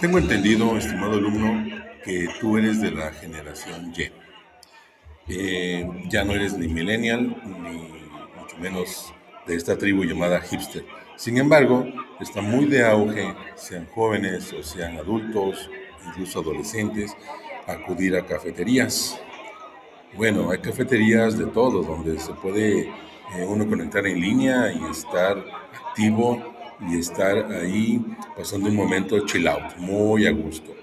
Tengo entendido, estimado alumno, que tú eres de la generación Y. Eh, ya no eres ni millennial, ni mucho menos de esta tribu llamada hipster. Sin embargo, está muy de auge, sean jóvenes o sean adultos, incluso adolescentes, acudir a cafeterías. Bueno, hay cafeterías de todo, donde se puede eh, uno conectar en línea y estar activo y estar ahí pasando un momento chill out, muy a gusto.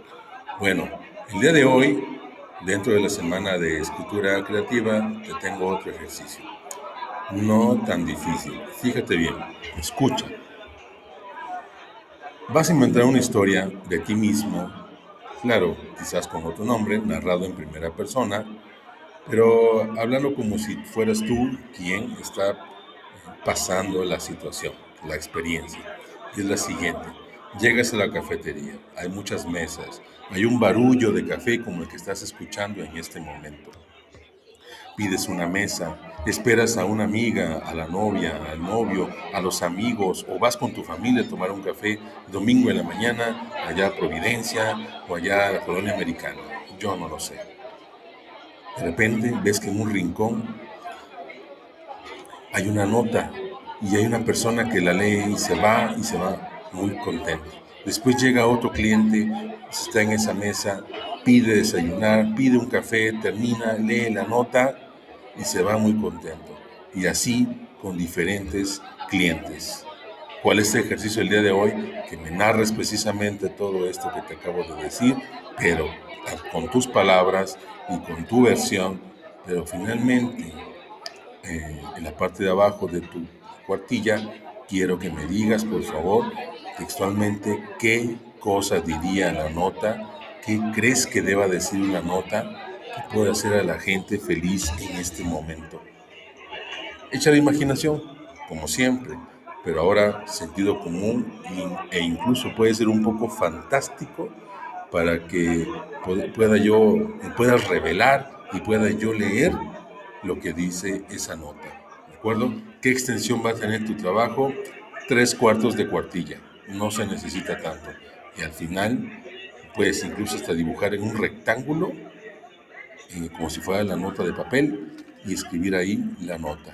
Bueno, el día de hoy, dentro de la semana de escritura creativa, te tengo otro ejercicio. No tan difícil. Fíjate bien, escucha. Vas a inventar una historia de ti mismo, claro, quizás con otro nombre, narrado en primera persona, pero hablando como si fueras tú quien está pasando la situación la experiencia. Es la siguiente. Llegas a la cafetería, hay muchas mesas, hay un barullo de café como el que estás escuchando en este momento. Pides una mesa, esperas a una amiga, a la novia, al novio, a los amigos o vas con tu familia a tomar un café domingo en la mañana allá a Providencia o allá a la colonia americana. Yo no lo sé. De repente ves que en un rincón hay una nota y hay una persona que la lee y se va y se va muy contento. Después llega otro cliente, está en esa mesa, pide desayunar, pide un café, termina, lee la nota y se va muy contento. Y así con diferentes clientes. ¿Cuál es el ejercicio del día de hoy? Que me narres precisamente todo esto que te acabo de decir, pero con tus palabras y con tu versión, pero finalmente eh, en la parte de abajo de tu cuartilla, quiero que me digas, por favor, textualmente qué cosa diría la nota, qué crees que deba decir una nota que pueda hacer a la gente feliz en este momento. Echa la imaginación, como siempre, pero ahora sentido común e incluso puede ser un poco fantástico para que pueda yo, puedas revelar y pueda yo leer lo que dice esa nota acuerdo? ¿Qué extensión va a tener tu trabajo? Tres cuartos de cuartilla. No se necesita tanto. Y al final puedes incluso hasta dibujar en un rectángulo, eh, como si fuera la nota de papel, y escribir ahí la nota.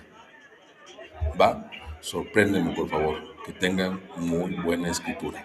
¿Va? Sorpréndeme, por favor. Que tengan muy buena escritura.